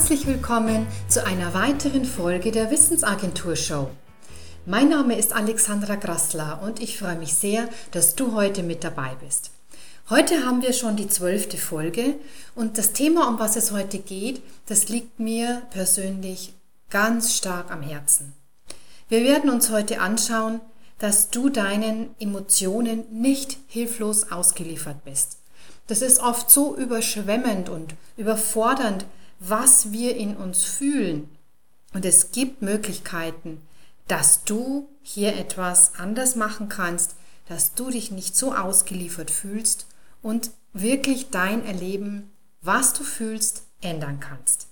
Herzlich willkommen zu einer weiteren Folge der Wissensagentur Show. Mein Name ist Alexandra Grassler und ich freue mich sehr, dass du heute mit dabei bist. Heute haben wir schon die zwölfte Folge und das Thema, um was es heute geht, das liegt mir persönlich ganz stark am Herzen. Wir werden uns heute anschauen, dass du deinen Emotionen nicht hilflos ausgeliefert bist. Das ist oft so überschwemmend und überfordernd, was wir in uns fühlen. Und es gibt Möglichkeiten, dass du hier etwas anders machen kannst, dass du dich nicht so ausgeliefert fühlst und wirklich dein Erleben, was du fühlst, ändern kannst.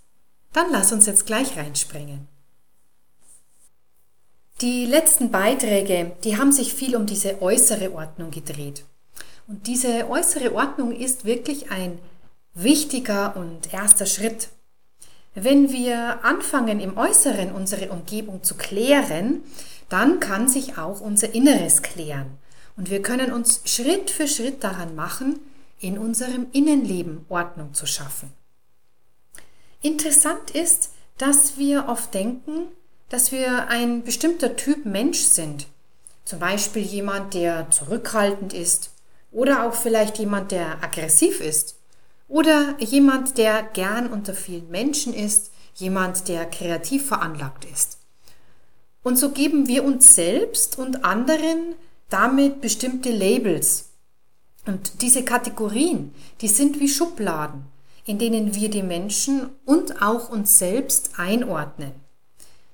Dann lass uns jetzt gleich reinspringen. Die letzten Beiträge, die haben sich viel um diese äußere Ordnung gedreht. Und diese äußere Ordnung ist wirklich ein wichtiger und erster Schritt. Wenn wir anfangen, im Äußeren unsere Umgebung zu klären, dann kann sich auch unser Inneres klären. Und wir können uns Schritt für Schritt daran machen, in unserem Innenleben Ordnung zu schaffen. Interessant ist, dass wir oft denken, dass wir ein bestimmter Typ Mensch sind. Zum Beispiel jemand, der zurückhaltend ist oder auch vielleicht jemand, der aggressiv ist. Oder jemand, der gern unter vielen Menschen ist. Jemand, der kreativ veranlagt ist. Und so geben wir uns selbst und anderen damit bestimmte Labels. Und diese Kategorien, die sind wie Schubladen, in denen wir die Menschen und auch uns selbst einordnen.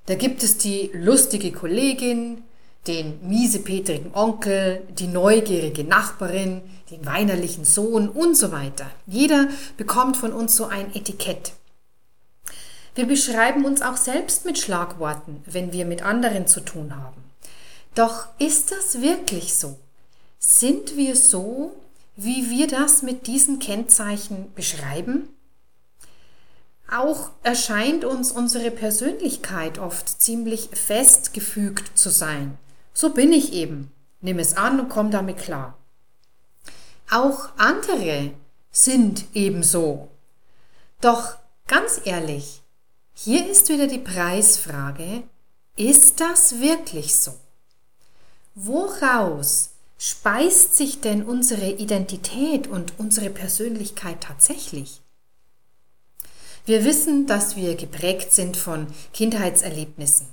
Da gibt es die lustige Kollegin, den miesepetrigen Onkel, die neugierige Nachbarin, den weinerlichen Sohn und so weiter. Jeder bekommt von uns so ein Etikett. Wir beschreiben uns auch selbst mit Schlagworten, wenn wir mit anderen zu tun haben. Doch ist das wirklich so? Sind wir so, wie wir das mit diesen Kennzeichen beschreiben? Auch erscheint uns unsere Persönlichkeit oft ziemlich festgefügt zu sein. So bin ich eben. Nimm es an und komm damit klar. Auch andere sind ebenso. Doch ganz ehrlich, hier ist wieder die Preisfrage, ist das wirklich so? Woraus speist sich denn unsere Identität und unsere Persönlichkeit tatsächlich? Wir wissen, dass wir geprägt sind von Kindheitserlebnissen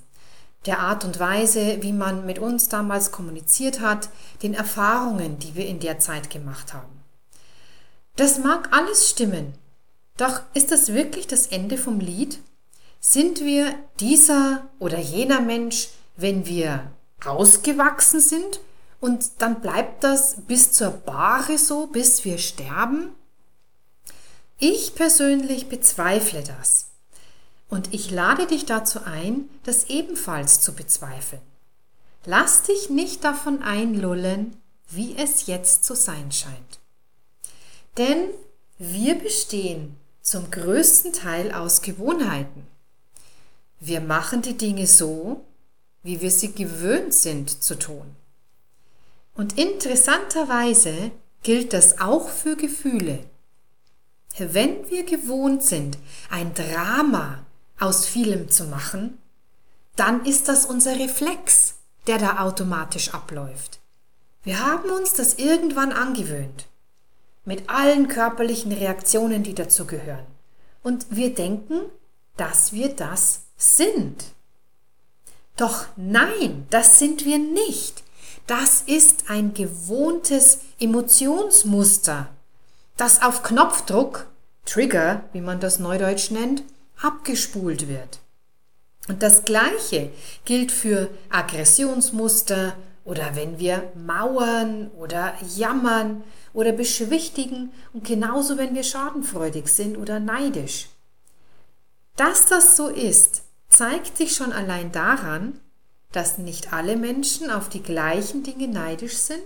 der Art und Weise, wie man mit uns damals kommuniziert hat, den Erfahrungen, die wir in der Zeit gemacht haben. Das mag alles stimmen, doch ist das wirklich das Ende vom Lied? Sind wir dieser oder jener Mensch, wenn wir ausgewachsen sind und dann bleibt das bis zur Bahre so, bis wir sterben? Ich persönlich bezweifle das. Und ich lade dich dazu ein, das ebenfalls zu bezweifeln. Lass dich nicht davon einlullen, wie es jetzt zu sein scheint. Denn wir bestehen zum größten Teil aus Gewohnheiten. Wir machen die Dinge so, wie wir sie gewöhnt sind zu tun. Und interessanterweise gilt das auch für Gefühle. Wenn wir gewohnt sind, ein Drama aus vielem zu machen, dann ist das unser Reflex, der da automatisch abläuft. Wir haben uns das irgendwann angewöhnt, mit allen körperlichen Reaktionen, die dazu gehören. Und wir denken, dass wir das sind. Doch nein, das sind wir nicht. Das ist ein gewohntes Emotionsmuster, das auf Knopfdruck, Trigger, wie man das neudeutsch nennt, abgespult wird. Und das Gleiche gilt für Aggressionsmuster oder wenn wir mauern oder jammern oder beschwichtigen und genauso wenn wir schadenfreudig sind oder neidisch. Dass das so ist, zeigt sich schon allein daran, dass nicht alle Menschen auf die gleichen Dinge neidisch sind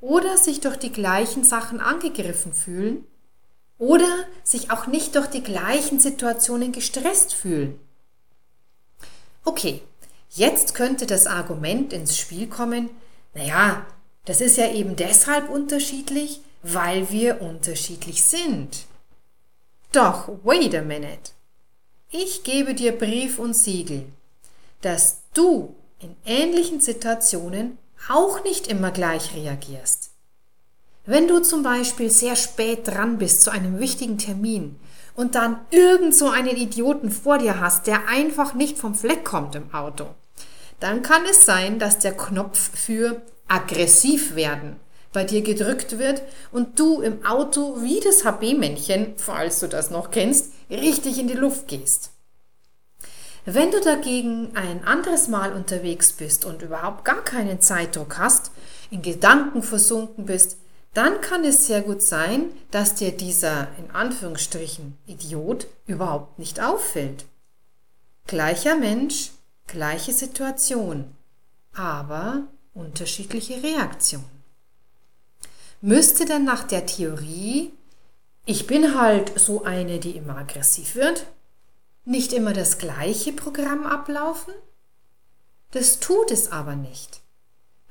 oder sich durch die gleichen Sachen angegriffen fühlen oder sich auch nicht durch die gleichen Situationen gestresst fühlen. Okay, jetzt könnte das Argument ins Spiel kommen, naja, das ist ja eben deshalb unterschiedlich, weil wir unterschiedlich sind. Doch, wait a minute. Ich gebe dir Brief und Siegel, dass du in ähnlichen Situationen auch nicht immer gleich reagierst. Wenn du zum Beispiel sehr spät dran bist zu einem wichtigen Termin und dann irgend so einen Idioten vor dir hast, der einfach nicht vom Fleck kommt im Auto, dann kann es sein, dass der Knopf für aggressiv werden bei dir gedrückt wird und du im Auto wie das HB-Männchen, falls du das noch kennst, richtig in die Luft gehst. Wenn du dagegen ein anderes Mal unterwegs bist und überhaupt gar keinen Zeitdruck hast, in Gedanken versunken bist, dann kann es sehr gut sein, dass dir dieser in Anführungsstrichen Idiot überhaupt nicht auffällt. Gleicher Mensch, gleiche Situation, aber unterschiedliche Reaktionen. Müsste denn nach der Theorie, ich bin halt so eine, die immer aggressiv wird, nicht immer das gleiche Programm ablaufen? Das tut es aber nicht,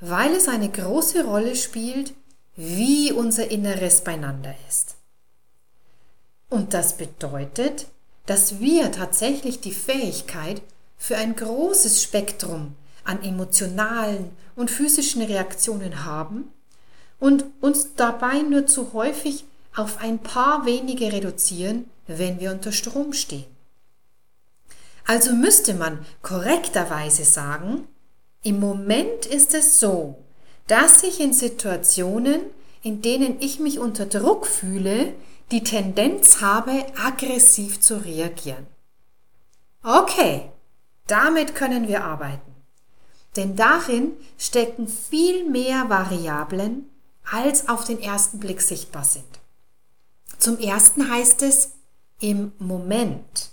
weil es eine große Rolle spielt, wie unser Inneres beieinander ist. Und das bedeutet, dass wir tatsächlich die Fähigkeit für ein großes Spektrum an emotionalen und physischen Reaktionen haben und uns dabei nur zu häufig auf ein paar wenige reduzieren, wenn wir unter Strom stehen. Also müsste man korrekterweise sagen, im Moment ist es so, dass ich in Situationen, in denen ich mich unter Druck fühle, die Tendenz habe, aggressiv zu reagieren. Okay, damit können wir arbeiten. Denn darin stecken viel mehr Variablen, als auf den ersten Blick sichtbar sind. Zum ersten heißt es im Moment.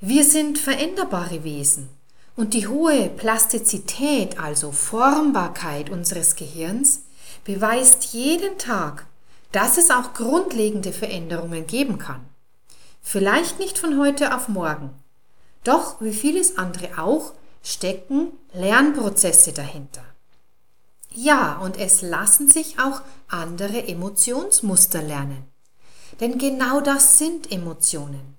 Wir sind veränderbare Wesen und die hohe Plastizität, also Formbarkeit unseres Gehirns, beweist jeden Tag, dass es auch grundlegende Veränderungen geben kann. Vielleicht nicht von heute auf morgen, doch wie vieles andere auch stecken Lernprozesse dahinter. Ja, und es lassen sich auch andere Emotionsmuster lernen. Denn genau das sind Emotionen.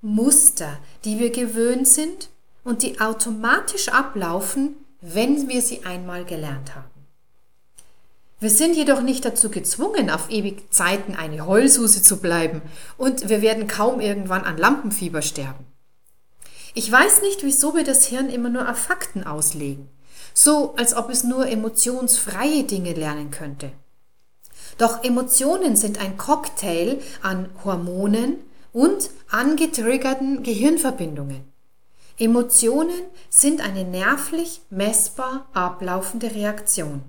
Muster, die wir gewöhnt sind und die automatisch ablaufen, wenn wir sie einmal gelernt haben. Wir sind jedoch nicht dazu gezwungen, auf ewig Zeiten eine Heulsuse zu bleiben und wir werden kaum irgendwann an Lampenfieber sterben. Ich weiß nicht, wieso wir das Hirn immer nur auf Fakten auslegen, so als ob es nur emotionsfreie Dinge lernen könnte. Doch Emotionen sind ein Cocktail an Hormonen, und angetriggerten Gehirnverbindungen. Emotionen sind eine nervlich messbar ablaufende Reaktion.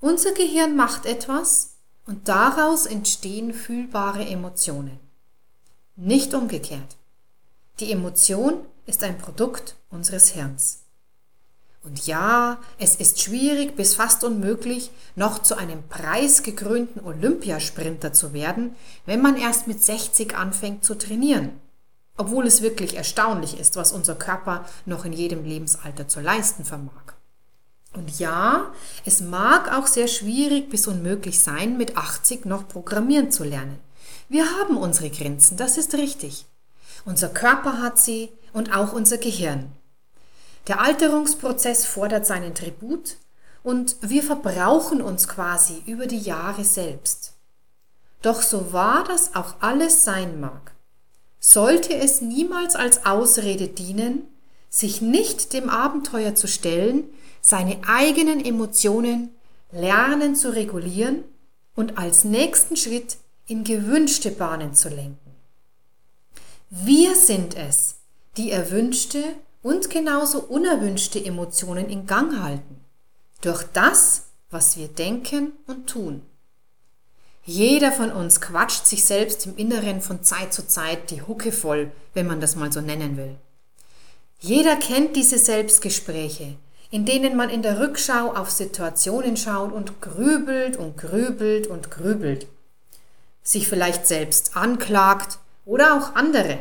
Unser Gehirn macht etwas und daraus entstehen fühlbare Emotionen. Nicht umgekehrt. Die Emotion ist ein Produkt unseres Hirns. Und ja, es ist schwierig bis fast unmöglich, noch zu einem preisgekrönten Olympiasprinter zu werden, wenn man erst mit 60 anfängt zu trainieren. Obwohl es wirklich erstaunlich ist, was unser Körper noch in jedem Lebensalter zu leisten vermag. Und ja, es mag auch sehr schwierig bis unmöglich sein, mit 80 noch programmieren zu lernen. Wir haben unsere Grenzen, das ist richtig. Unser Körper hat sie und auch unser Gehirn. Der Alterungsprozess fordert seinen Tribut und wir verbrauchen uns quasi über die Jahre selbst. Doch so wahr das auch alles sein mag, sollte es niemals als Ausrede dienen, sich nicht dem Abenteuer zu stellen, seine eigenen Emotionen lernen zu regulieren und als nächsten Schritt in gewünschte Bahnen zu lenken. Wir sind es, die erwünschte und genauso unerwünschte Emotionen in Gang halten. Durch das, was wir denken und tun. Jeder von uns quatscht sich selbst im Inneren von Zeit zu Zeit die Hucke voll, wenn man das mal so nennen will. Jeder kennt diese Selbstgespräche, in denen man in der Rückschau auf Situationen schaut und grübelt und grübelt und grübelt. Sich vielleicht selbst anklagt oder auch andere.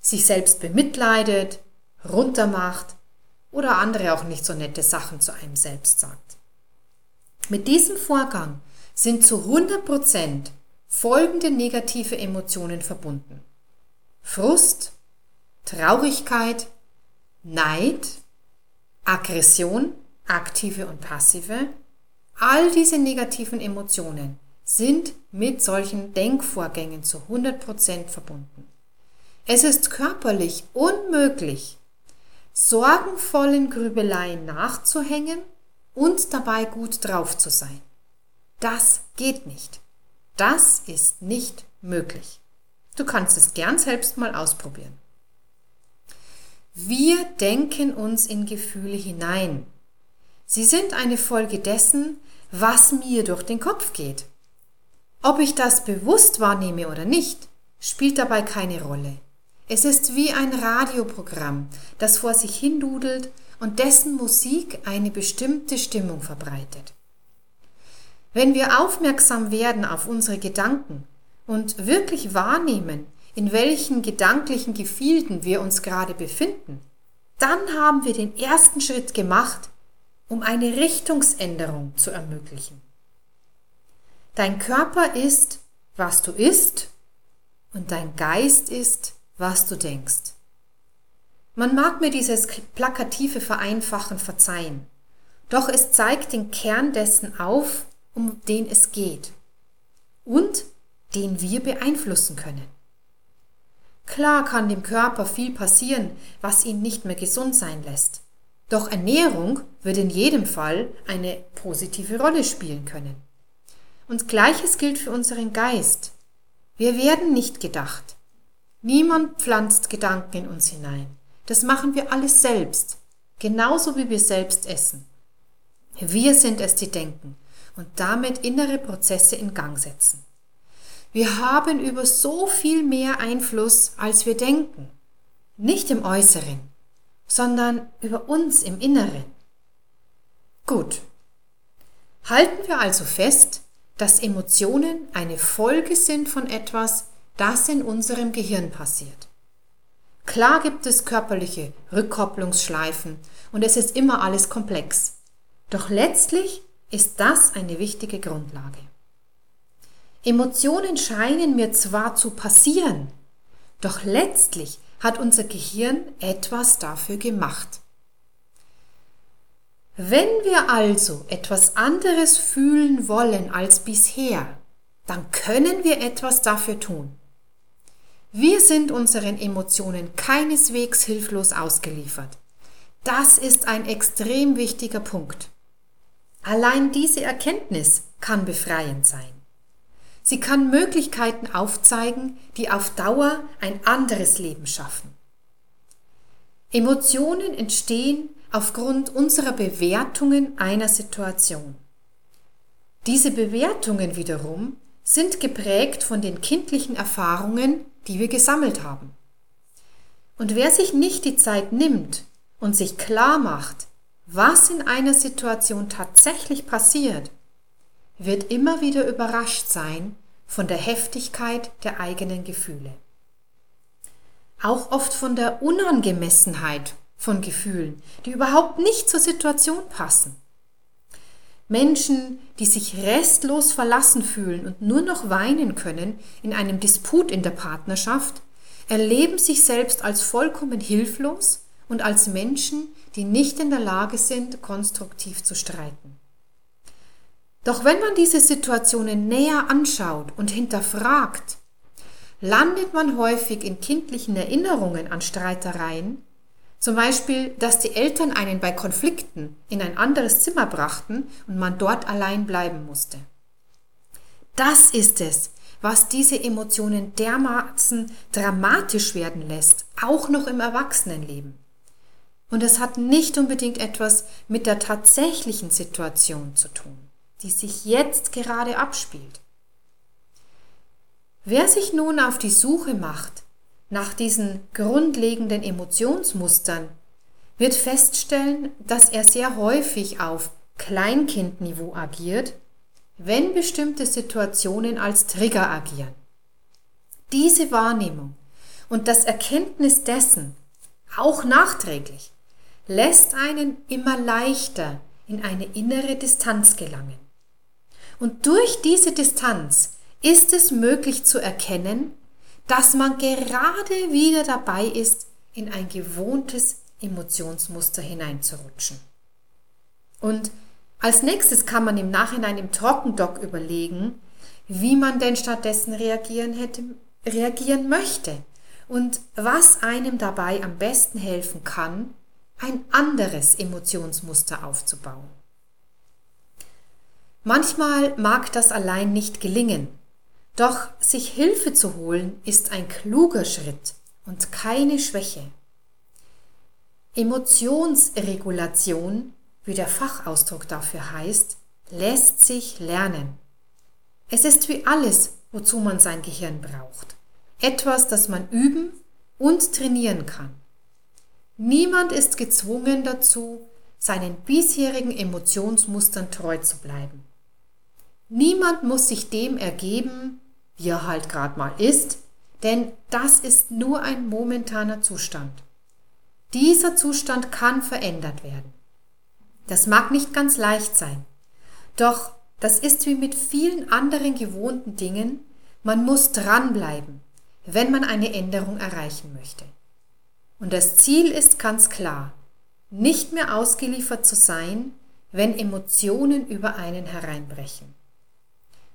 Sich selbst bemitleidet, runtermacht oder andere auch nicht so nette Sachen zu einem selbst sagt. Mit diesem Vorgang sind zu 100 Prozent folgende negative Emotionen verbunden. Frust, Traurigkeit, Neid, Aggression, aktive und passive, all diese negativen Emotionen sind mit solchen Denkvorgängen zu 100% verbunden. Es ist körperlich unmöglich, sorgenvollen Grübeleien nachzuhängen und dabei gut drauf zu sein. Das geht nicht. Das ist nicht möglich. Du kannst es gern selbst mal ausprobieren. Wir denken uns in Gefühle hinein. Sie sind eine Folge dessen, was mir durch den Kopf geht. Ob ich das bewusst wahrnehme oder nicht, spielt dabei keine Rolle. Es ist wie ein Radioprogramm, das vor sich hindudelt und dessen Musik eine bestimmte Stimmung verbreitet. Wenn wir aufmerksam werden auf unsere Gedanken und wirklich wahrnehmen, in welchen gedanklichen Gefilden wir uns gerade befinden, dann haben wir den ersten Schritt gemacht, um eine Richtungsänderung zu ermöglichen. Dein Körper ist, was du isst, und dein Geist ist, was du denkst. Man mag mir dieses plakative Vereinfachen verzeihen, doch es zeigt den Kern dessen auf, um den es geht und den wir beeinflussen können. Klar kann dem Körper viel passieren, was ihn nicht mehr gesund sein lässt. Doch Ernährung wird in jedem Fall eine positive Rolle spielen können. Und gleiches gilt für unseren Geist. Wir werden nicht gedacht. Niemand pflanzt Gedanken in uns hinein. Das machen wir alles selbst, genauso wie wir selbst essen. Wir sind es, die denken und damit innere Prozesse in Gang setzen. Wir haben über so viel mehr Einfluss, als wir denken. Nicht im Äußeren, sondern über uns im Inneren. Gut. Halten wir also fest, dass Emotionen eine Folge sind von etwas, das in unserem Gehirn passiert. Klar gibt es körperliche Rückkopplungsschleifen und es ist immer alles komplex. Doch letztlich ist das eine wichtige Grundlage. Emotionen scheinen mir zwar zu passieren, doch letztlich hat unser Gehirn etwas dafür gemacht. Wenn wir also etwas anderes fühlen wollen als bisher, dann können wir etwas dafür tun. Wir sind unseren Emotionen keineswegs hilflos ausgeliefert. Das ist ein extrem wichtiger Punkt. Allein diese Erkenntnis kann befreiend sein. Sie kann Möglichkeiten aufzeigen, die auf Dauer ein anderes Leben schaffen. Emotionen entstehen aufgrund unserer Bewertungen einer Situation. Diese Bewertungen wiederum sind geprägt von den kindlichen Erfahrungen, die wir gesammelt haben. Und wer sich nicht die Zeit nimmt und sich klar macht, was in einer Situation tatsächlich passiert, wird immer wieder überrascht sein von der Heftigkeit der eigenen Gefühle. Auch oft von der Unangemessenheit von Gefühlen, die überhaupt nicht zur Situation passen. Menschen, die sich restlos verlassen fühlen und nur noch weinen können in einem Disput in der Partnerschaft, erleben sich selbst als vollkommen hilflos und als Menschen, die nicht in der Lage sind, konstruktiv zu streiten. Doch wenn man diese Situationen näher anschaut und hinterfragt, landet man häufig in kindlichen Erinnerungen an Streitereien, zum Beispiel, dass die Eltern einen bei Konflikten in ein anderes Zimmer brachten und man dort allein bleiben musste. Das ist es, was diese Emotionen dermaßen dramatisch werden lässt, auch noch im Erwachsenenleben. Und es hat nicht unbedingt etwas mit der tatsächlichen Situation zu tun, die sich jetzt gerade abspielt. Wer sich nun auf die Suche macht nach diesen grundlegenden Emotionsmustern, wird feststellen, dass er sehr häufig auf Kleinkindniveau agiert, wenn bestimmte Situationen als Trigger agieren. Diese Wahrnehmung und das Erkenntnis dessen, auch nachträglich, lässt einen immer leichter in eine innere Distanz gelangen. Und durch diese Distanz ist es möglich zu erkennen, dass man gerade wieder dabei ist, in ein gewohntes Emotionsmuster hineinzurutschen. Und als nächstes kann man im Nachhinein im Trockendock überlegen, wie man denn stattdessen reagieren, hätte, reagieren möchte und was einem dabei am besten helfen kann, ein anderes Emotionsmuster aufzubauen. Manchmal mag das allein nicht gelingen, doch sich Hilfe zu holen ist ein kluger Schritt und keine Schwäche. Emotionsregulation, wie der Fachausdruck dafür heißt, lässt sich lernen. Es ist wie alles, wozu man sein Gehirn braucht. Etwas, das man üben und trainieren kann. Niemand ist gezwungen dazu, seinen bisherigen Emotionsmustern treu zu bleiben. Niemand muss sich dem ergeben, wie er halt gerade mal ist, denn das ist nur ein momentaner Zustand. Dieser Zustand kann verändert werden. Das mag nicht ganz leicht sein, doch das ist wie mit vielen anderen gewohnten Dingen, man muss dranbleiben, wenn man eine Änderung erreichen möchte. Und das Ziel ist ganz klar, nicht mehr ausgeliefert zu sein, wenn Emotionen über einen hereinbrechen.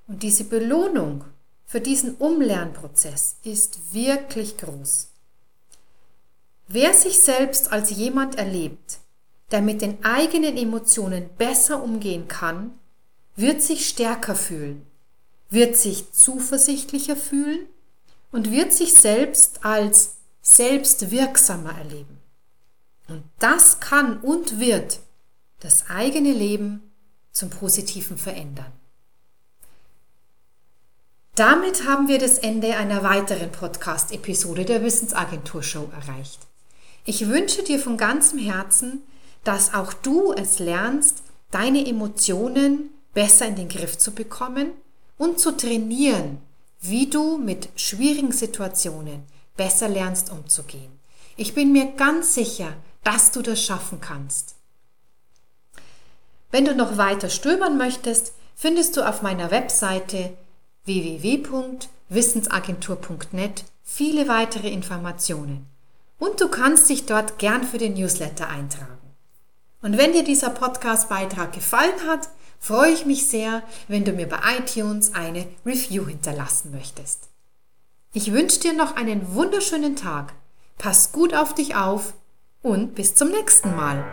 Und diese Belohnung für diesen Umlernprozess ist wirklich groß. Wer sich selbst als jemand erlebt, der mit den eigenen Emotionen besser umgehen kann, wird sich stärker fühlen, wird sich zuversichtlicher fühlen und wird sich selbst als selbstwirksamer erleben. Und das kann und wird das eigene Leben zum Positiven verändern. Damit haben wir das Ende einer weiteren Podcast-Episode der Wissensagentur Show erreicht. Ich wünsche dir von ganzem Herzen, dass auch du es lernst, deine Emotionen besser in den Griff zu bekommen und zu trainieren, wie du mit schwierigen Situationen besser lernst umzugehen. Ich bin mir ganz sicher, dass du das schaffen kannst. Wenn du noch weiter stöbern möchtest, findest du auf meiner Webseite www.wissensagentur.net viele weitere Informationen. Und du kannst dich dort gern für den Newsletter eintragen. Und wenn dir dieser Podcast-Beitrag gefallen hat, freue ich mich sehr, wenn du mir bei iTunes eine Review hinterlassen möchtest. Ich wünsche dir noch einen wunderschönen Tag. Pass gut auf dich auf und bis zum nächsten Mal.